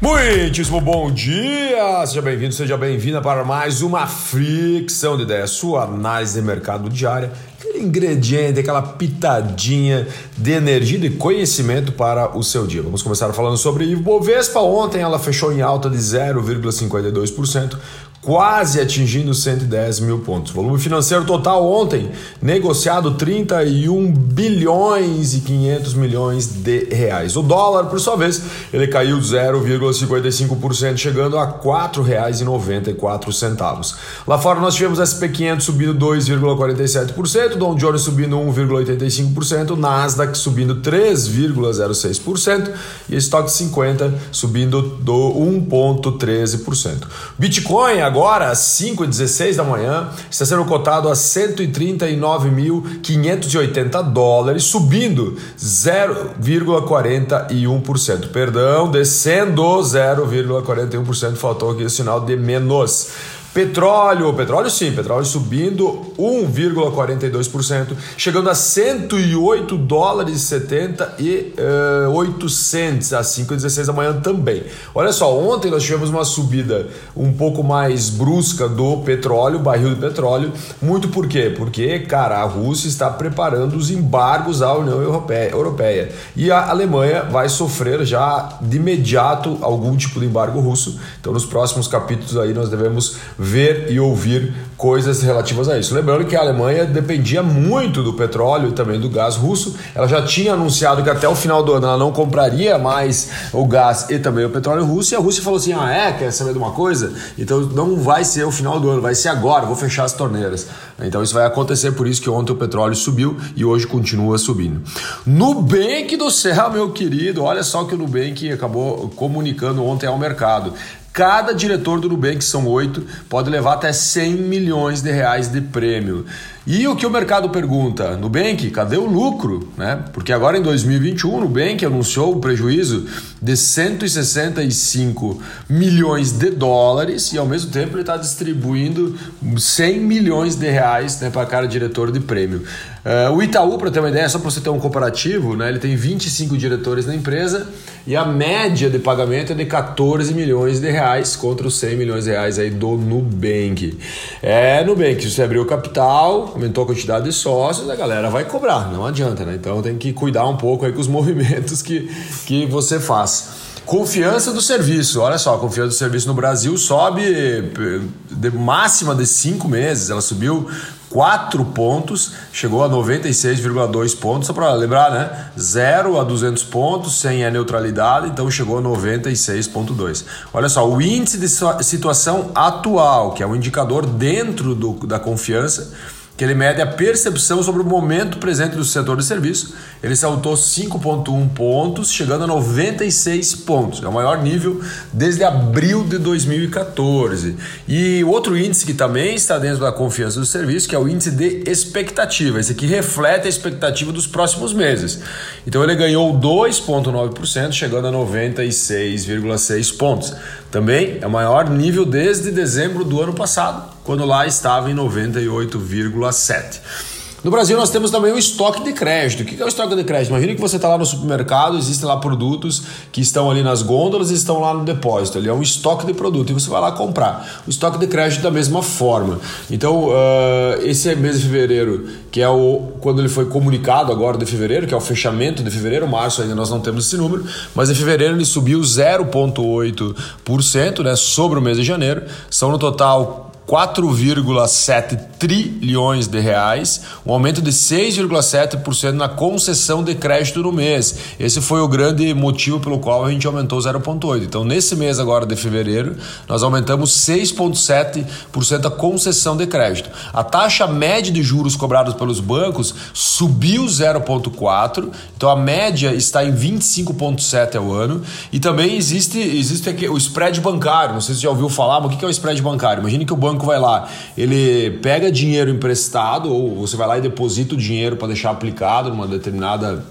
Muitíssimo bom dia! Seja bem-vindo, seja bem-vinda para mais uma fricção de ideias, sua análise de mercado diária, aquele ingrediente, aquela pitadinha de energia e conhecimento para o seu dia. Vamos começar falando sobre Ibovespa. Ontem ela fechou em alta de 0,52%, quase atingindo 110 mil pontos. Volume financeiro total ontem negociado 31 bilhões e 500 milhões de reais. O dólar, por sua vez, ele caiu 0,55%, chegando a R$ 4,94. Lá fora nós tivemos SP 500 subindo 2,47%, Dow Jones subindo 1,85%, Nasdaq subindo 3,06% e Stock 50 subindo do 1,13%. Bitcoin agora, às 5 h 16 da manhã, está sendo cotado a 139.580 dólares, subindo 0,41%. Perdão, descendo 0,41%. Faltou aqui o sinal de menos. Petróleo, petróleo sim, petróleo subindo 1,42%, chegando a 108 dólares e 70 e uh, 800 às 5h16 da manhã também. Olha só, ontem nós tivemos uma subida um pouco mais brusca do petróleo, barril de petróleo, muito por quê? Porque, cara, a Rússia está preparando os embargos à União Europeia e a Alemanha vai sofrer já de imediato algum tipo de embargo russo. Então, nos próximos capítulos aí nós devemos ver e ouvir coisas relativas a isso. Lembrando que a Alemanha dependia muito do petróleo e também do gás russo. Ela já tinha anunciado que até o final do ano ela não compraria mais o gás e também o petróleo russo. E a Rússia falou assim: ah, é? Quer saber de uma coisa? Então não vai ser o final do ano, vai ser agora, vou fechar as torneiras. Então isso vai acontecer, por isso que ontem o petróleo subiu e hoje continua subindo. Nubank do céu, meu querido, olha só que o Nubank acabou comunicando ontem ao mercado. Cada diretor do Nubank, são oito, pode levar até 100 milhões de reais de prêmio. E o que o mercado pergunta? Nubank, cadê o lucro? Né? Porque agora em 2021 o Nubank anunciou um prejuízo de 165 milhões de dólares e ao mesmo tempo ele está distribuindo 100 milhões de reais né, para cada diretor de prêmio. Uh, o Itaú, para ter uma ideia, só para você ter um comparativo, né, ele tem 25 diretores na empresa e a média de pagamento é de 14 milhões de reais contra os 100 milhões de reais aí do Nubank. É, Nubank, você abriu capital, aumentou a quantidade de sócios, a galera vai cobrar, não adianta, né? Então tem que cuidar um pouco aí com os movimentos que, que você faz. Confiança do serviço, olha só, a confiança do serviço no Brasil sobe de máxima de cinco meses, ela subiu 4 pontos, chegou a 96,2 pontos, só para lembrar, né? 0 a 200 pontos, sem a neutralidade, então chegou a 96,2. Olha só, o índice de situação atual, que é um indicador dentro do, da confiança, que ele mede a percepção sobre o momento presente do setor de serviço. Ele saltou 5,1 pontos, chegando a 96 pontos. É o maior nível desde abril de 2014. E outro índice que também está dentro da confiança do serviço, que é o índice de expectativa. Esse aqui reflete a expectativa dos próximos meses. Então ele ganhou 2,9%, chegando a 96,6 pontos. Também é o maior nível desde dezembro do ano passado quando lá estava em 98,7. No Brasil nós temos também o estoque de crédito. O que é o estoque de crédito? Imagina que você está lá no supermercado, existem lá produtos que estão ali nas gôndolas e estão lá no depósito. É um estoque de produto e você vai lá comprar. O estoque de crédito da mesma forma. Então, uh, esse mês de fevereiro, que é o quando ele foi comunicado agora de fevereiro, que é o fechamento de fevereiro, março ainda nós não temos esse número, mas em fevereiro ele subiu 0,8% né, sobre o mês de janeiro. São no total 4,7 trilhões de reais, um aumento de 6,7% na concessão de crédito no mês. Esse foi o grande motivo pelo qual a gente aumentou 0,8. Então, nesse mês agora de fevereiro, nós aumentamos 6,7% a concessão de crédito. A taxa média de juros cobrados pelos bancos subiu 0,4, então a média está em 25,7 ao ano. E também existe, existe aqui o spread bancário. Não sei se você já ouviu falar, mas o que é o spread bancário? Imagine que o banco banco vai lá, ele pega dinheiro emprestado ou você vai lá e deposita o dinheiro para deixar aplicado numa determinada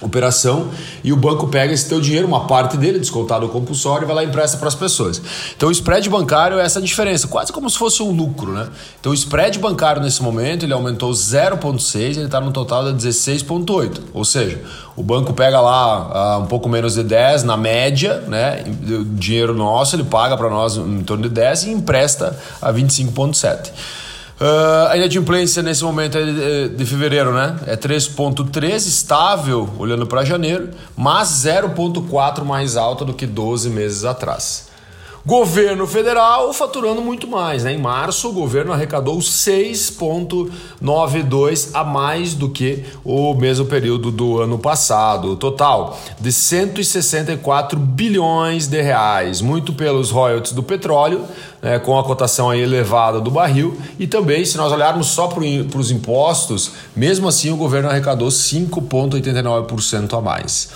operação e o banco pega esse teu dinheiro, uma parte dele, descontado o compulsório, e vai lá e empresta para as pessoas. Então o spread bancário é essa diferença, quase como se fosse um lucro, né? Então o spread bancário nesse momento ele aumentou 0,6, ele está no total de 16,8. Ou seja, o banco pega lá uh, um pouco menos de 10 na média, né? O dinheiro nosso ele paga para nós em torno de 10 e empresta a 25,7. Uh, a inadimplência nesse momento é de, de fevereiro, né? É 3,3 estável olhando para janeiro, mas 0,4 mais alta do que 12 meses atrás. Governo federal faturando muito mais. Né? Em março, o governo arrecadou 6,92 a mais do que o mesmo período do ano passado. Total de 164 bilhões de reais, muito pelos royalties do petróleo, né, com a cotação elevada do barril, e também, se nós olharmos só para os impostos, mesmo assim o governo arrecadou 5,89% a mais.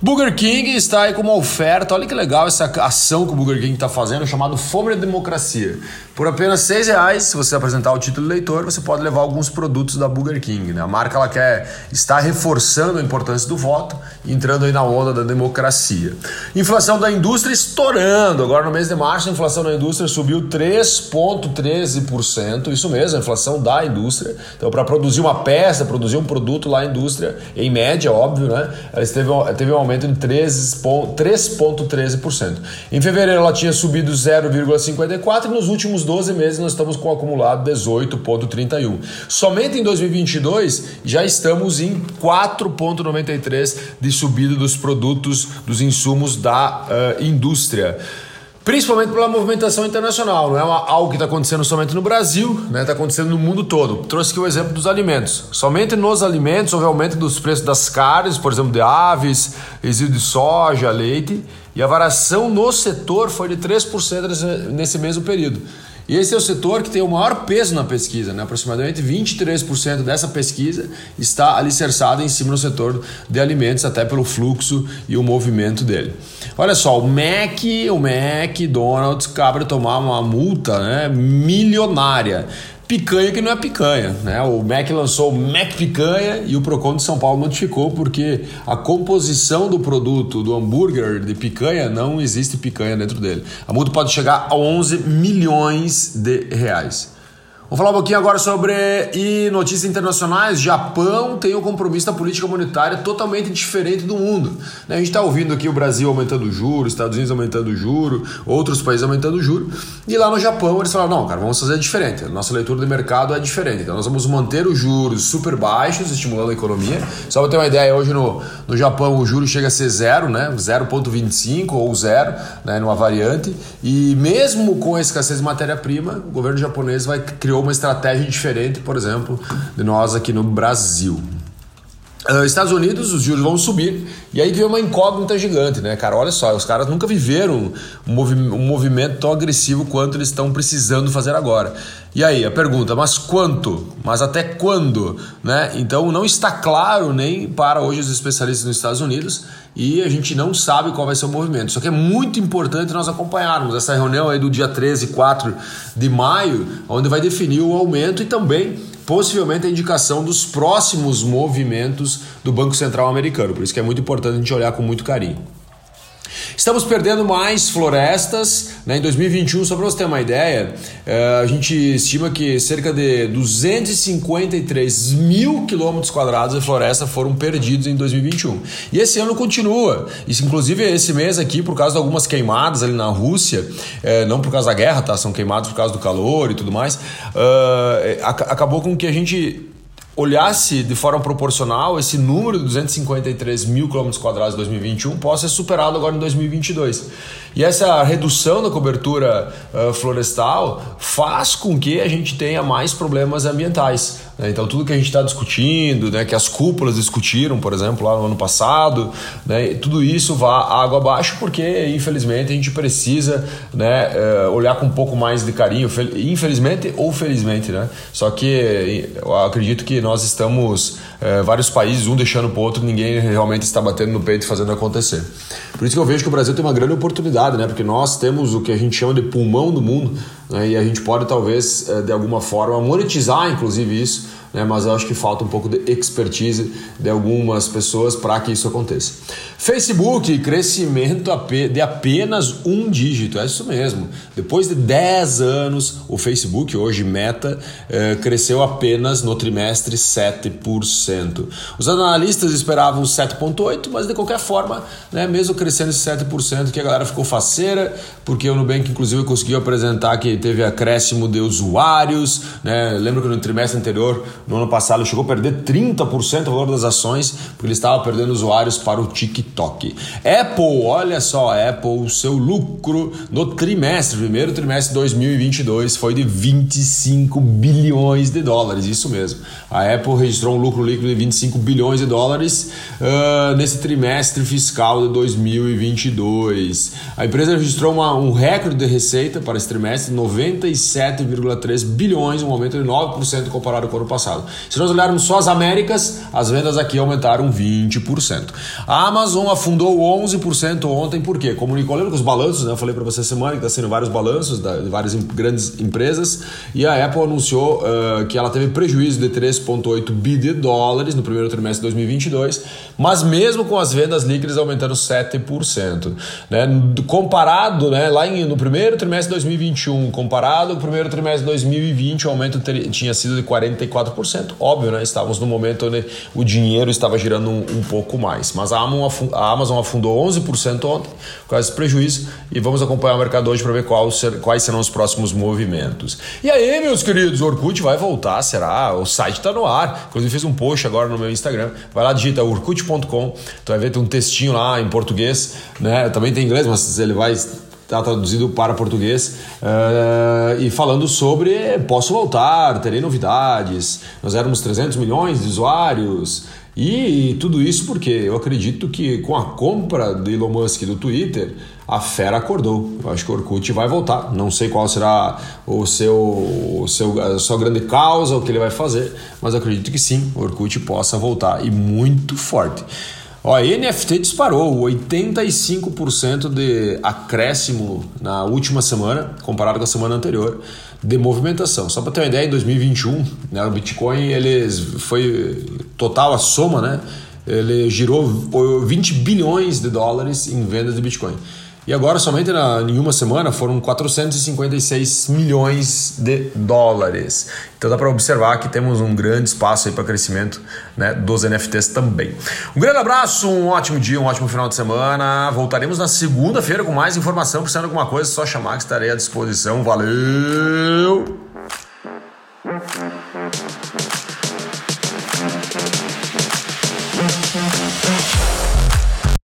Burger King está aí com uma oferta, olha que legal essa ação que o Burger King está fazendo, chamado Fome da Democracia. Por apenas seis reais, se você apresentar o título leitor, você pode levar alguns produtos da Burger King. Né? A marca ela quer estar reforçando a importância do voto, entrando aí na onda da democracia. Inflação da indústria estourando. Agora no mês de março a inflação da indústria subiu 3,13%. Isso mesmo, a inflação da indústria. Então, para produzir uma peça, produzir um produto lá, a indústria, em média, óbvio, né? Ela teve, teve um aumento de 3,13%. Em fevereiro ela tinha subido 0,54% e nos últimos 12 meses nós estamos com um acumulado 18,31. Somente em 2022 já estamos em 4,93 de subida dos produtos, dos insumos da uh, indústria. Principalmente pela movimentação internacional, não é uma, algo que está acontecendo somente no Brasil, está né? Tá acontecendo no mundo todo. Trouxe aqui o exemplo dos alimentos. Somente nos alimentos houve aumento dos preços das carnes, por exemplo, de aves, resíduo de soja, leite, e a variação no setor foi de 3% nesse, nesse mesmo período. E esse é o setor que tem o maior peso na pesquisa, né? aproximadamente 23% dessa pesquisa está alicerçada em cima do setor de alimentos, até pelo fluxo e o movimento dele. Olha só, o Mac, o McDonald's de tomar uma multa né, milionária picanha que não é picanha. Né? O MEC lançou o MEC Picanha e o Procon de São Paulo notificou porque a composição do produto do hambúrguer de picanha não existe picanha dentro dele. A multa pode chegar a 11 milhões de reais. Vamos falar um pouquinho agora sobre e notícias internacionais. Japão tem um compromisso da política monetária totalmente diferente do mundo. Né? A gente está ouvindo aqui o Brasil aumentando o juro, Estados Unidos aumentando o juro, outros países aumentando o juro. E lá no Japão eles falaram: não, cara, vamos fazer diferente. A nossa leitura de mercado é diferente. Então nós vamos manter os juros super baixos, estimulando a economia. Só para ter uma ideia, hoje no, no Japão o juro chega a ser zero, né? 0,25 ou zero, né? numa variante. E mesmo com a escassez de matéria-prima, o governo japonês vai uma estratégia diferente, por exemplo, de nós aqui no Brasil. Uh, Estados Unidos, os juros vão subir e aí vem uma incógnita gigante, né, cara? Olha só, os caras nunca viveram um, movi um movimento tão agressivo quanto eles estão precisando fazer agora. E aí, a pergunta, mas quanto? Mas até quando? Né? Então não está claro nem para hoje os especialistas nos Estados Unidos e a gente não sabe qual vai ser o movimento. Só que é muito importante nós acompanharmos essa reunião aí do dia 13 e 4 de maio, onde vai definir o aumento e também possivelmente a indicação dos próximos movimentos do Banco Central americano. Por isso que é muito importante a gente olhar com muito carinho. Estamos perdendo mais florestas. Né? Em 2021, só para você ter uma ideia, é, a gente estima que cerca de 253 mil quilômetros quadrados de floresta foram perdidos em 2021. E esse ano continua. Isso, inclusive, esse mês aqui, por causa de algumas queimadas ali na Rússia, é, não por causa da guerra, tá? São queimados por causa do calor e tudo mais. Uh, acabou com que a gente olhasse de forma proporcional, esse número de 253 mil quilômetros quadrados em 2021 possa ser superado agora em 2022. E essa redução da cobertura uh, florestal faz com que a gente tenha mais problemas ambientais. Né? Então, tudo que a gente está discutindo, né, que as cúpulas discutiram, por exemplo, lá no ano passado, né, tudo isso vá água abaixo, porque infelizmente a gente precisa né, uh, olhar com um pouco mais de carinho, infelizmente ou felizmente. Né? Só que eu acredito que nós estamos, uh, vários países, um deixando para o outro, ninguém realmente está batendo no peito e fazendo acontecer. Por isso que eu vejo que o Brasil tem uma grande oportunidade, né? Porque nós temos o que a gente chama de pulmão do mundo, né, e a gente pode talvez eh, de alguma forma monetizar inclusive isso né? mas eu acho que falta um pouco de expertise de algumas pessoas para que isso aconteça. Facebook, crescimento de apenas um dígito, é isso mesmo. Depois de 10 anos, o Facebook, hoje Meta, eh, cresceu apenas no trimestre 7%. Os analistas esperavam 7,8%, mas de qualquer forma, né, mesmo crescendo esse 7%, que a galera ficou faceira, porque o Nubank, inclusive, conseguiu apresentar que teve acréscimo de usuários. Né? Lembro que no trimestre anterior no ano passado chegou a perder 30% do valor das ações, porque ele estava perdendo usuários para o TikTok. Apple, olha só, Apple, seu lucro no trimestre, primeiro trimestre de 2022 foi de 25 bilhões de dólares, isso mesmo. A Apple registrou um lucro de 25 bilhões de dólares uh, nesse trimestre fiscal de 2022. A empresa registrou uma, um recorde de receita para esse trimestre, 97,3 bilhões, um aumento de 9% comparado com o ano passado. Se nós olharmos só as Américas, as vendas aqui aumentaram 20%. A Amazon afundou 11% ontem, por quê? Comunicou, lembra que os balanços, né? Eu falei para você semana que está sendo vários balanços de várias grandes empresas e a Apple anunciou uh, que ela teve prejuízo de 3,8 bi de dólares no primeiro trimestre de 2022, mas mesmo com as vendas líquidas aumentando 7%. Né? Comparado né, lá em, no primeiro trimestre de 2021, comparado com o primeiro trimestre de 2020, o aumento ter, tinha sido de 44%. Óbvio, né? Estávamos no momento onde o dinheiro estava girando um, um pouco mais. Mas a Amazon, a Amazon afundou 11% ontem, esse prejuízo, e vamos acompanhar o mercado hoje para ver qual quais serão os próximos movimentos. E aí, meus queridos, o Orkut vai voltar, será? O site está no ar. Inclusive, fiz um post agora no meu Instagram. Vai lá, digita orkut.com, tu vai ver tem um textinho lá em português, né? Também tem inglês, mas ele vai está traduzido para português, uh, e falando sobre posso voltar, terei novidades, nós éramos 300 milhões de usuários, e, tudo isso porque eu acredito que com a compra do Elon Musk do Twitter, a fera acordou. Eu acho que o Orkut vai voltar. Não sei qual será o seu, o seu, a sua grande causa, o que ele vai fazer, mas acredito que sim, o Orkut possa voltar e muito forte. Ó, a NFT disparou 85% de acréscimo na última semana, comparado com a semana anterior, de movimentação. Só para ter uma ideia, em 2021, né, o Bitcoin ele foi total a soma, né? Ele girou 20 bilhões de dólares em vendas de Bitcoin. E agora, somente na, em uma semana, foram 456 milhões de dólares. Então dá para observar que temos um grande espaço para crescimento né, dos NFTs também. Um grande abraço, um ótimo dia, um ótimo final de semana. Voltaremos na segunda-feira com mais informação. Precisando de alguma coisa, é só chamar que estarei à disposição. Valeu!